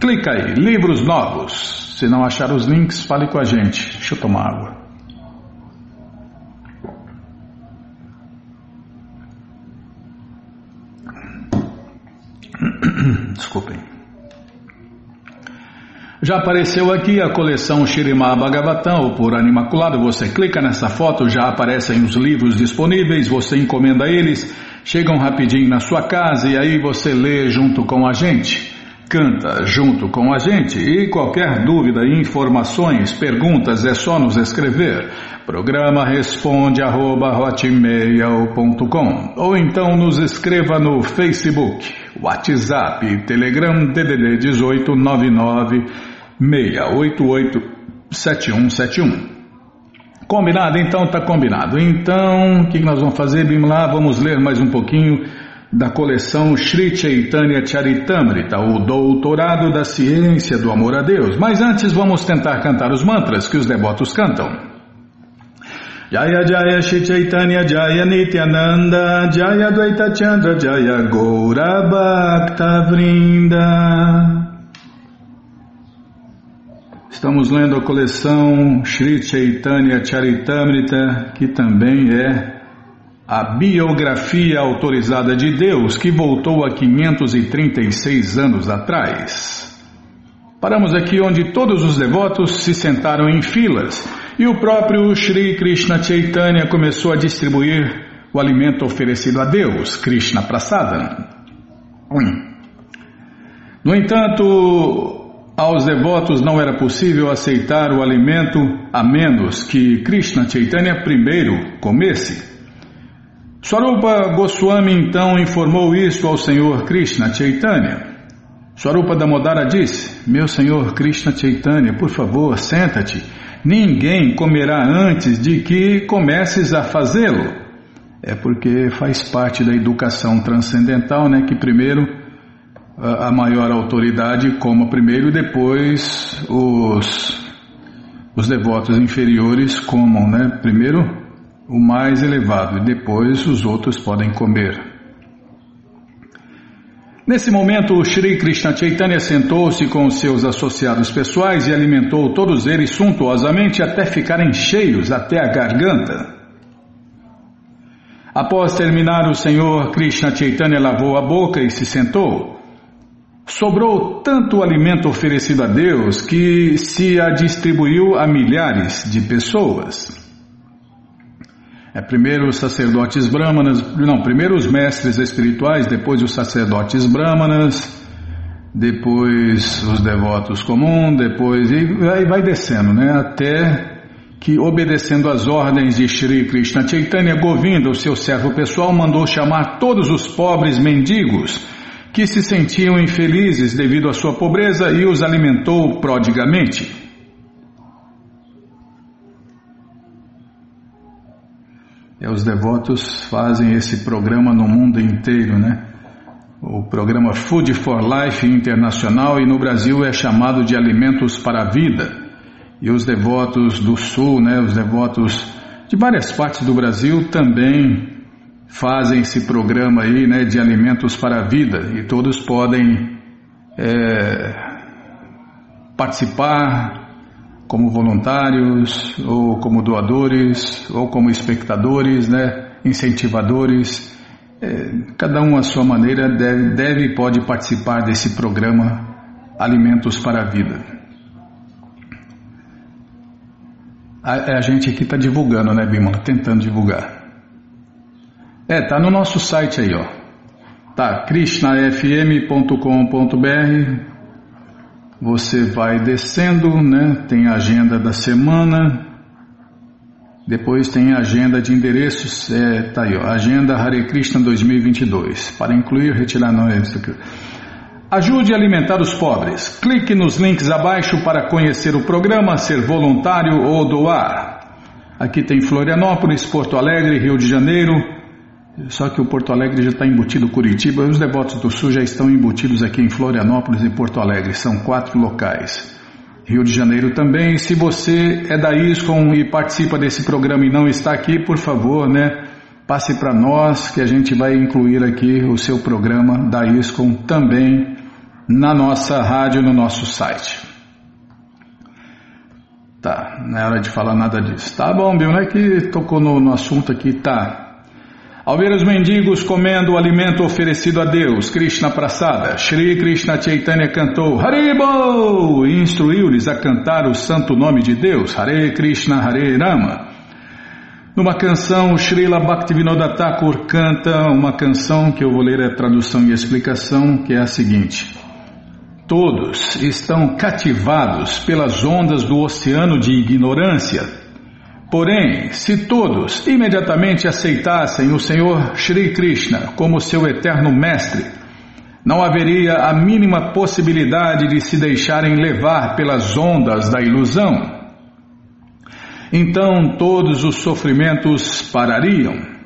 Clica aí, livros novos. Se não achar os links, fale com a gente. Deixa eu tomar água. Desculpem. Já apareceu aqui a coleção Shirimá Bhagavatam, por Animaculado. Você clica nessa foto, já aparecem os livros disponíveis, você encomenda eles, chegam rapidinho na sua casa e aí você lê junto com a gente. Canta junto com a gente e qualquer dúvida, informações, perguntas é só nos escrever. Programa responde arroba, ou então nos escreva no Facebook, WhatsApp, Telegram DDD 1899 688 7171. Combinado? Então tá combinado. Então, o que nós vamos fazer, Bimla? Vamos ler mais um pouquinho da coleção Sri Chaitanya Charitamrita, o Doutorado da Ciência do Amor a Deus. Mas antes vamos tentar cantar os mantras que os devotos cantam. Jaya Jaya Shri Chaitanya Jaya Nityananda Jaya Dvaita Chandra Jaya Gaura Bhakta Vrinda Estamos lendo a coleção Sri Chaitanya Charitamrita, que também é a biografia autorizada de Deus que voltou a 536 anos atrás. Paramos aqui onde todos os devotos se sentaram em filas e o próprio Sri Krishna Chaitanya começou a distribuir o alimento oferecido a Deus, Krishna Prasada. Hum. No entanto, aos devotos não era possível aceitar o alimento a menos que Krishna Chaitanya primeiro comesse. Swarupa Goswami então informou isto ao Senhor Krishna Chaitanya. Swarupa Damodara disse: Meu Senhor Krishna Chaitanya, por favor, senta-te. Ninguém comerá antes de que comeces a fazê-lo. É porque faz parte da educação transcendental, né? Que primeiro a maior autoridade coma primeiro e depois os, os devotos inferiores comam, né? Primeiro o mais elevado, e depois os outros podem comer. Nesse momento, o Sri Krishna Chaitanya sentou-se com seus associados pessoais e alimentou todos eles suntuosamente até ficarem cheios até a garganta. Após terminar, o Senhor Krishna Chaitanya lavou a boca e se sentou. Sobrou tanto alimento oferecido a Deus que se a distribuiu a milhares de pessoas. É primeiro os sacerdotes brahmanas, não, primeiro os mestres espirituais, depois os sacerdotes brahmanas, depois os devotos comuns, depois e aí vai descendo, né? Até que obedecendo às ordens de Shri Krishna Chaitanya Govinda, o seu servo pessoal, mandou chamar todos os pobres mendigos que se sentiam infelizes devido à sua pobreza e os alimentou prodigamente. É, os devotos fazem esse programa no mundo inteiro, né? O programa Food for Life Internacional e no Brasil é chamado de Alimentos para a Vida. E os devotos do Sul, né, os devotos de várias partes do Brasil também fazem esse programa aí, né, de Alimentos para a Vida. E todos podem é, participar, como voluntários, ou como doadores, ou como espectadores, né, incentivadores. É, cada um à sua maneira deve, deve e pode participar desse programa Alimentos para a Vida. A, a gente aqui está divulgando, né, Bimala? Tentando divulgar. É, tá no nosso site aí, ó. Tá, krishnafm.com.br você vai descendo, né? Tem a agenda da semana. Depois tem a agenda de endereços, é, tá aí, ó, agenda Hare Krishna 2022. Para incluir, retirar não é isso aqui. Ajude a alimentar os pobres. Clique nos links abaixo para conhecer o programa, ser voluntário ou doar. Aqui tem Florianópolis, Porto Alegre, Rio de Janeiro, só que o Porto Alegre já está embutido Curitiba os devotos do Sul já estão embutidos aqui em Florianópolis e Porto Alegre. São quatro locais. Rio de Janeiro também. Se você é da ISCOM e participa desse programa e não está aqui, por favor, né? Passe para nós que a gente vai incluir aqui o seu programa da ISCOM também na nossa rádio, no nosso site. Tá, não é hora de falar nada disso. Tá bom, Bill, não é que tocou no, no assunto aqui, tá. Ao ver os mendigos comendo o alimento oferecido a Deus, Krishna Prasada, Shri Krishna Chaitanya cantou Haribo e instruiu-lhes a cantar o santo nome de Deus, Hare Krishna Hare Rama. Numa canção, Srila Bhaktivinoda Thakur canta uma canção que eu vou ler a tradução e explicação, que é a seguinte. Todos estão cativados pelas ondas do oceano de ignorância. Porém, se todos imediatamente aceitassem o Senhor Sri Krishna como seu eterno mestre, não haveria a mínima possibilidade de se deixarem levar pelas ondas da ilusão. Então todos os sofrimentos parariam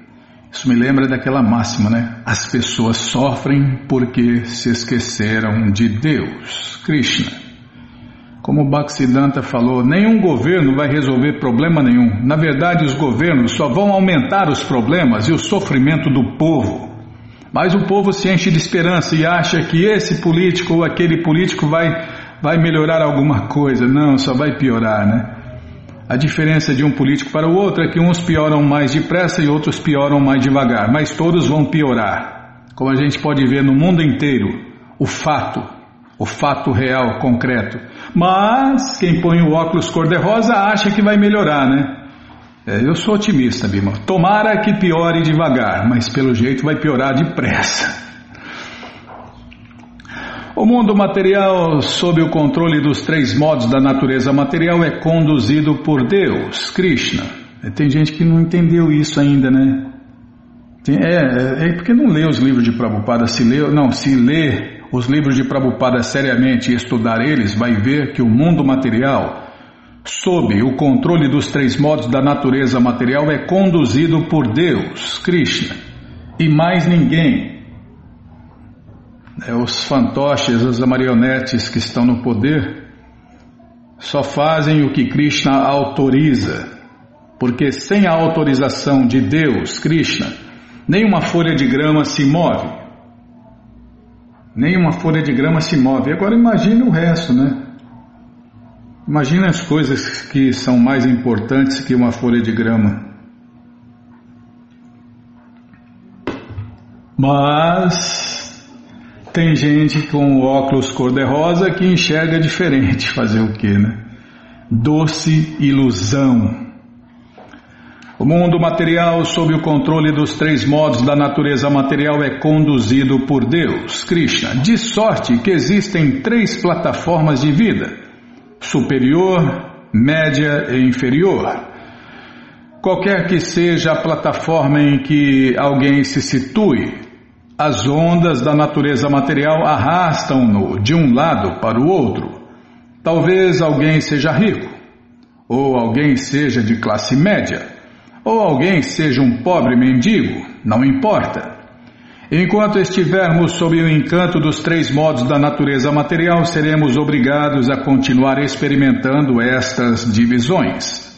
isso me lembra daquela máxima, né? As pessoas sofrem porque se esqueceram de Deus, Krishna. Como o Bhaktisiddhanta falou, nenhum governo vai resolver problema nenhum. Na verdade, os governos só vão aumentar os problemas e o sofrimento do povo. Mas o povo se enche de esperança e acha que esse político ou aquele político vai, vai melhorar alguma coisa. Não, só vai piorar, né? A diferença de um político para o outro é que uns pioram mais depressa e outros pioram mais devagar, mas todos vão piorar. Como a gente pode ver no mundo inteiro, o fato, o fato real, concreto. Mas quem põe o óculos cor-de-rosa acha que vai melhorar, né? É, eu sou otimista, Bima. Tomara que piore devagar, mas pelo jeito vai piorar depressa. O mundo material, sob o controle dos três modos da natureza material, é conduzido por Deus, Krishna. Tem gente que não entendeu isso ainda, né? Tem, é, é, é, porque não lê os livros de Prabhupada. Se lê, não, se lê os livros de Prabhupada seriamente e estudar eles, vai ver que o mundo material, sob o controle dos três modos da natureza material, é conduzido por Deus, Krishna, e mais ninguém. É, os fantoches, as marionetes que estão no poder, só fazem o que Krishna autoriza, porque sem a autorização de Deus, Krishna, nenhuma folha de grama se move. Nenhuma folha de grama se move. Agora imagine o resto, né? Imagine as coisas que são mais importantes que uma folha de grama. Mas tem gente com óculos cor-de-rosa que enxerga diferente. Fazer o que, né? Doce ilusão. O mundo material, sob o controle dos três modos da natureza material, é conduzido por Deus, Krishna, de sorte que existem três plataformas de vida: superior, média e inferior. Qualquer que seja a plataforma em que alguém se situe, as ondas da natureza material arrastam-no de um lado para o outro. Talvez alguém seja rico, ou alguém seja de classe média, ou alguém seja um pobre mendigo, não importa. Enquanto estivermos sob o encanto dos três modos da natureza material, seremos obrigados a continuar experimentando estas divisões.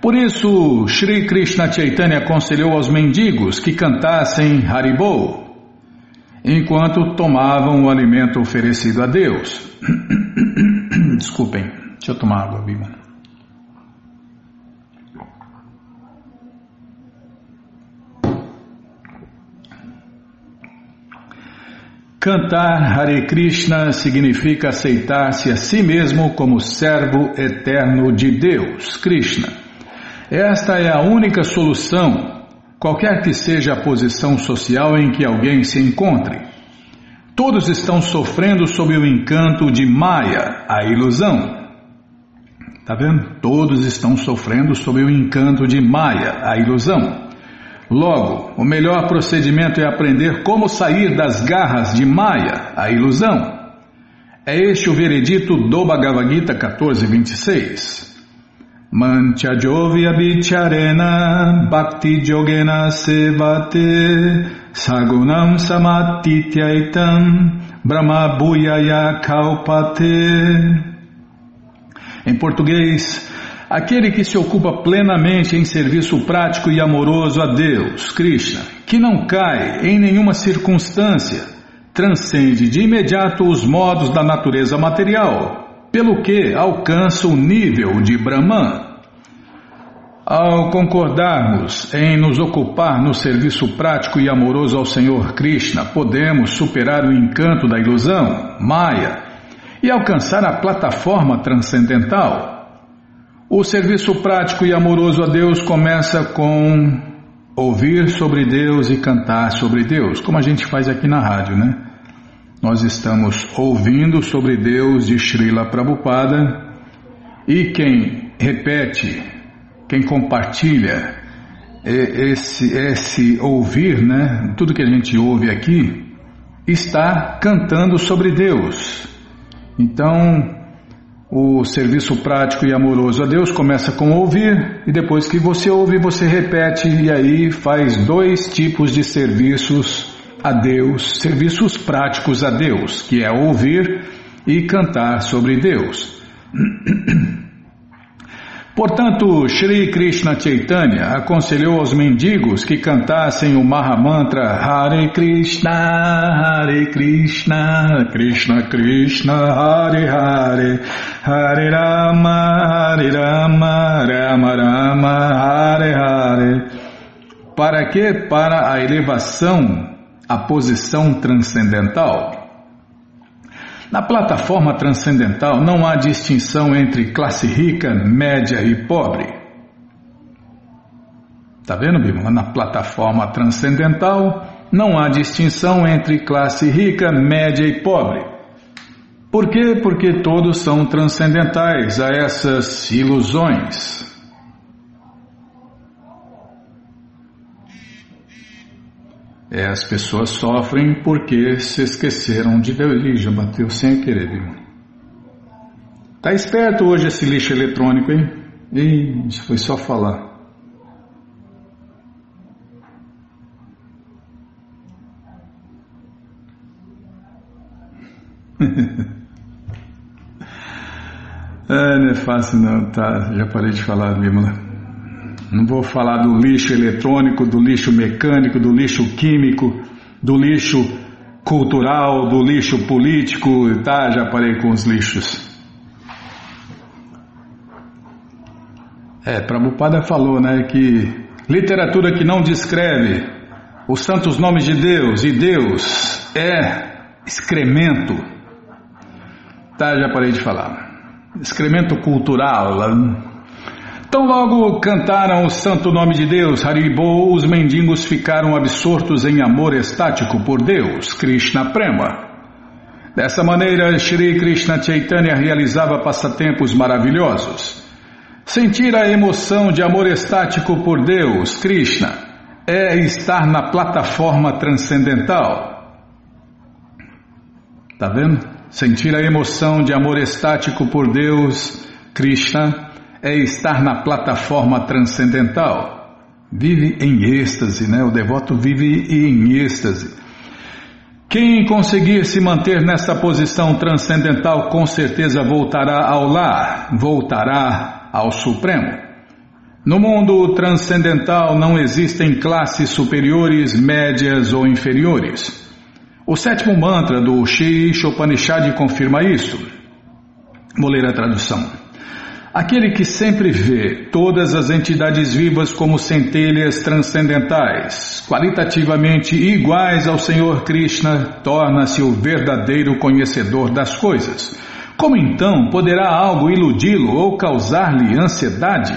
Por isso, Sri Krishna Chaitanya aconselhou aos mendigos que cantassem Haribol enquanto tomavam o alimento oferecido a Deus. Desculpem, deixa eu tomar água, Bima. Cantar Hare Krishna significa aceitar-se a si mesmo como servo eterno de Deus, Krishna. Esta é a única solução, qualquer que seja a posição social em que alguém se encontre. Todos estão sofrendo sob o encanto de Maya, a ilusão. Está vendo? Todos estão sofrendo sob o encanto de Maya, a ilusão. Logo, o melhor procedimento é aprender como sair das garras de Maya, a ilusão. É este o veredito do Bhagavad Gita 1426. Mancha jovya bicharena bhakti jogena sevate sagunam samatityaitam brahma bhuyaya kalpate. Em português, aquele que se ocupa plenamente em serviço prático e amoroso a Deus, Krishna, que não cai em nenhuma circunstância, transcende de imediato os modos da natureza material pelo que alcança o nível de Brahman. Ao concordarmos em nos ocupar no serviço prático e amoroso ao Senhor Krishna, podemos superar o encanto da ilusão, Maya, e alcançar a plataforma transcendental. O serviço prático e amoroso a Deus começa com ouvir sobre Deus e cantar sobre Deus, como a gente faz aqui na rádio, né? Nós estamos ouvindo sobre Deus de Srila Prabhupada e quem repete, quem compartilha esse, esse ouvir, né? Tudo que a gente ouve aqui está cantando sobre Deus. Então, o serviço prático e amoroso a Deus começa com ouvir e depois que você ouve, você repete e aí faz dois tipos de serviços a Deus, serviços práticos a Deus, que é ouvir e cantar sobre Deus. Portanto, Sri Krishna Chaitanya aconselhou aos mendigos que cantassem o Mahamantra Hare Krishna, Hare Krishna, Krishna Krishna, Hare Hare, Hare Rama, Hare Rama, Rama Rama, Hare Hare. Para que? Para a elevação, a posição transcendental. Na plataforma transcendental não há distinção entre classe rica, média e pobre. Tá vendo, Bima? Na plataforma transcendental não há distinção entre classe rica, média e pobre. Por quê? Porque todos são transcendentais a essas ilusões. É, as pessoas sofrem porque se esqueceram de Deus. Ih, já bateu sem querer, viu? Tá esperto hoje esse lixo eletrônico, hein? Ih, isso foi só falar. é, não é fácil não, tá? Já parei de falar, Bímola. Não vou falar do lixo eletrônico, do lixo mecânico, do lixo químico, do lixo cultural, do lixo político, tá? Já parei com os lixos. É, Prabhupada falou, né, que literatura que não descreve os santos nomes de Deus e Deus é excremento. Tá, já parei de falar. Excremento cultural, Tão logo cantaram o santo nome de Deus, Haribo, os mendigos ficaram absortos em amor estático por Deus, Krishna Prema. Dessa maneira, Shri Krishna Chaitanya realizava passatempos maravilhosos. Sentir a emoção de amor estático por Deus, Krishna, é estar na plataforma transcendental. Tá vendo? Sentir a emoção de amor estático por Deus, Krishna, é estar na plataforma transcendental. Vive em êxtase, né? O devoto vive em êxtase. Quem conseguir se manter nessa posição transcendental com certeza voltará ao lar, voltará ao Supremo. No mundo transcendental não existem classes superiores, médias ou inferiores. O sétimo mantra do Shi Upanishad confirma isso. Vou ler a tradução. Aquele que sempre vê todas as entidades vivas como centelhas transcendentais, qualitativamente iguais ao Senhor Krishna, torna-se o verdadeiro conhecedor das coisas. Como então poderá algo iludi-lo ou causar-lhe ansiedade?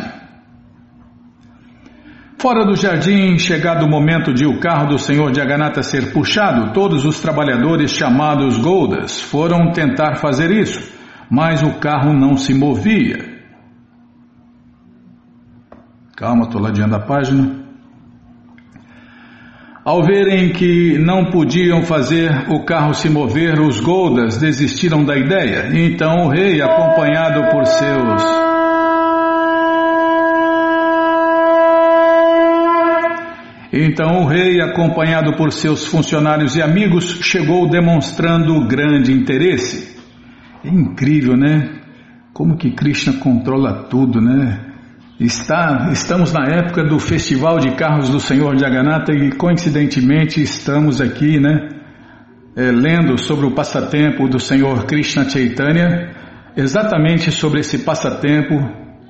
Fora do jardim, chegado o momento de o carro do Senhor Jagannatha ser puxado, todos os trabalhadores chamados Goldas foram tentar fazer isso, mas o carro não se movia. Calma, estou ladeando a página. Ao verem que não podiam fazer o carro se mover, os Goldas desistiram da ideia. Então o rei, acompanhado por seus. Então o rei, acompanhado por seus funcionários e amigos, chegou demonstrando grande interesse. É incrível, né? Como que Krishna controla tudo, né? Está, estamos na época do Festival de Carros do Senhor Jagannatha e coincidentemente estamos aqui, né, é, lendo sobre o passatempo do Senhor Krishna Chaitanya, exatamente sobre esse passatempo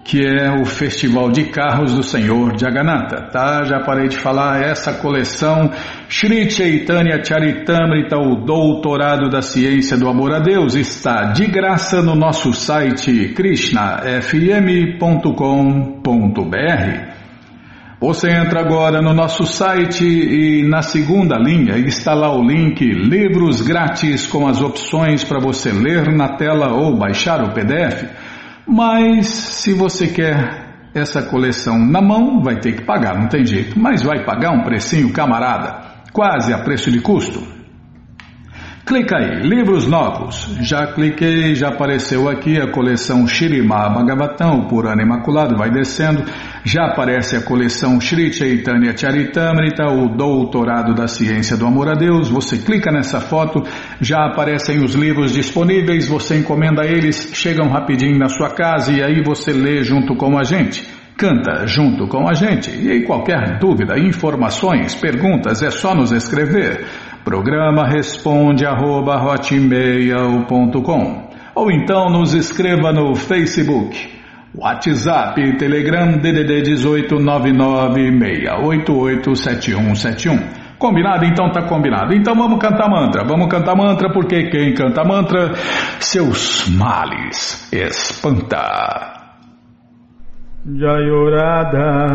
que é o Festival de Carros do Senhor Jagannatha, tá? Já parei de falar essa coleção Sri Chaitanya Charitamrita, o Doutorado da Ciência do Amor a Deus, está de graça no nosso site krishnafm.com.br. Você entra agora no nosso site e na segunda linha está lá o link Livros Grátis com as opções para você ler na tela ou baixar o PDF. Mas se você quer essa coleção na mão, vai ter que pagar, não tem jeito. Mas vai pagar um precinho camarada, quase a preço de custo. Clica aí, livros novos. Já cliquei, já apareceu aqui a coleção Shirima Bhagavatam, Purana Imaculado, vai descendo. Já aparece a coleção Shri Chaitanya Charitamrita, o Doutorado da Ciência do Amor a Deus. Você clica nessa foto, já aparecem os livros disponíveis, você encomenda eles, chegam rapidinho na sua casa e aí você lê junto com a gente. Canta junto com a gente. E aí qualquer dúvida, informações, perguntas, é só nos escrever. Programa responde arroba hotmail.com ou então nos escreva no Facebook, WhatsApp, Telegram DDD 18996887171. Combinado? Então tá combinado. Então vamos cantar mantra. Vamos cantar mantra porque quem canta mantra seus males espanta. Jayorada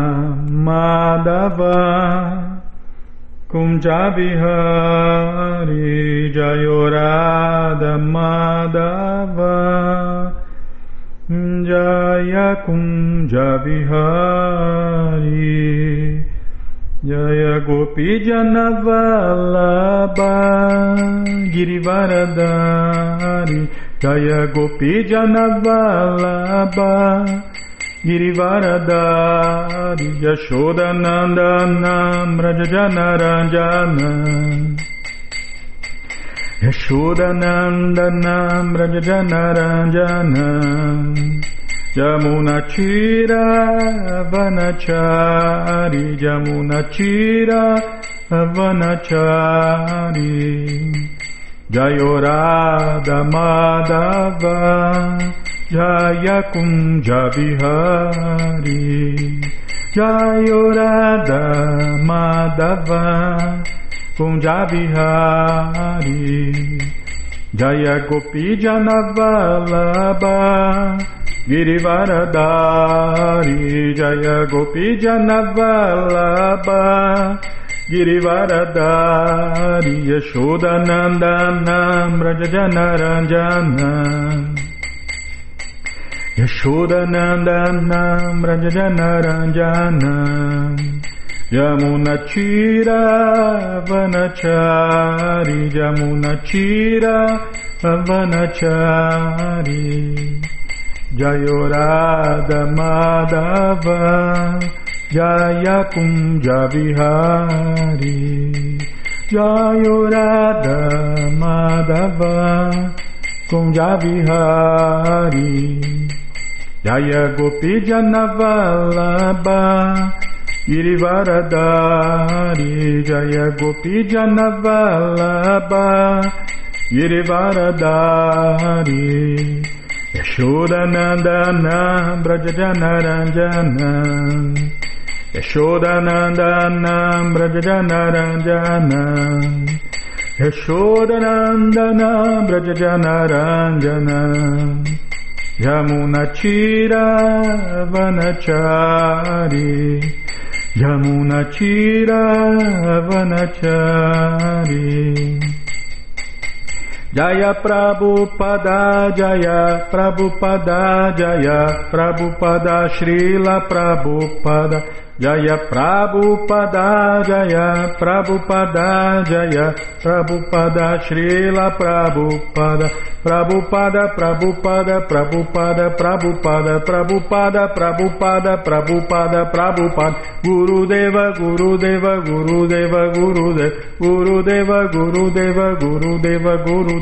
Madhava Kunjabihari Jayorada Madhava. Jaya Kunjabihari Jaya Gopi Janavalabha Girivaradari Jaya Gopi Janavalabha Girivaradari Yashodanandanam Rajajanaranjana Yashodanandanam Rajajanaranjana Jamuna Chira Vanachari Jamuna Chira Vanachari Jayorada Madhava Jaya Kunja Bihari Jayorada Madhava Kunja Bihari Jaya Gopi Janavalabha Girivaradari Jaya Gopi Janavalabha Girivaradari Yashodanandana Brajajanaranjana Yashodanandanam Rajajanaranjanam Yamunachira Vanachari Yamunachira Vanachari Jayorada Madhava Jaya Kunja Vihari Jayorada Madhava Kunja Vihari Jaya Gopi Janavalabha Girivaradari Jaya Gopi Janavalabha Girivaradari Yashodanandana Brajajanaranjana Yashodanandana Brajajanaranjana Yashodanandana Brajajanaranjana Yamunachira Vanachari Yamunachira Vanachari Jaya Prabhupada Jaya Prabhupada Jaya Prabhupada Srila Prabhupada Jaya Prabhupada Jaya Prabhupada Jaya Prabhupada Srila Prabhupada Prabhupada Prabhupada Prabhupada Prabhupada Prabhupada Prabhupada Prabhupada Prabhupada Guru Deva Guru Deva Guru Deva Guru Deva Guru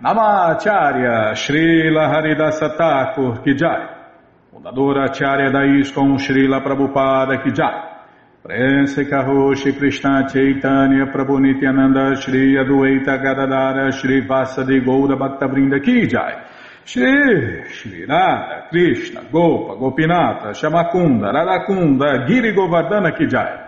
Namacharya Srila Haridasa Thakur Kijai fundadora Acharya da ISKCON Srila Prabhupada Ki Jai. Prense Karoshi Krishna Chaitanya Prabhu Nityananda Shri Adueta Gadadara Shri Vasadi Goura Bhaktavrinda Ki Jai. Shri Shri Krishna Gopa Gopinata Shamakunda Radakunda Giri Govardhana Ki Jai.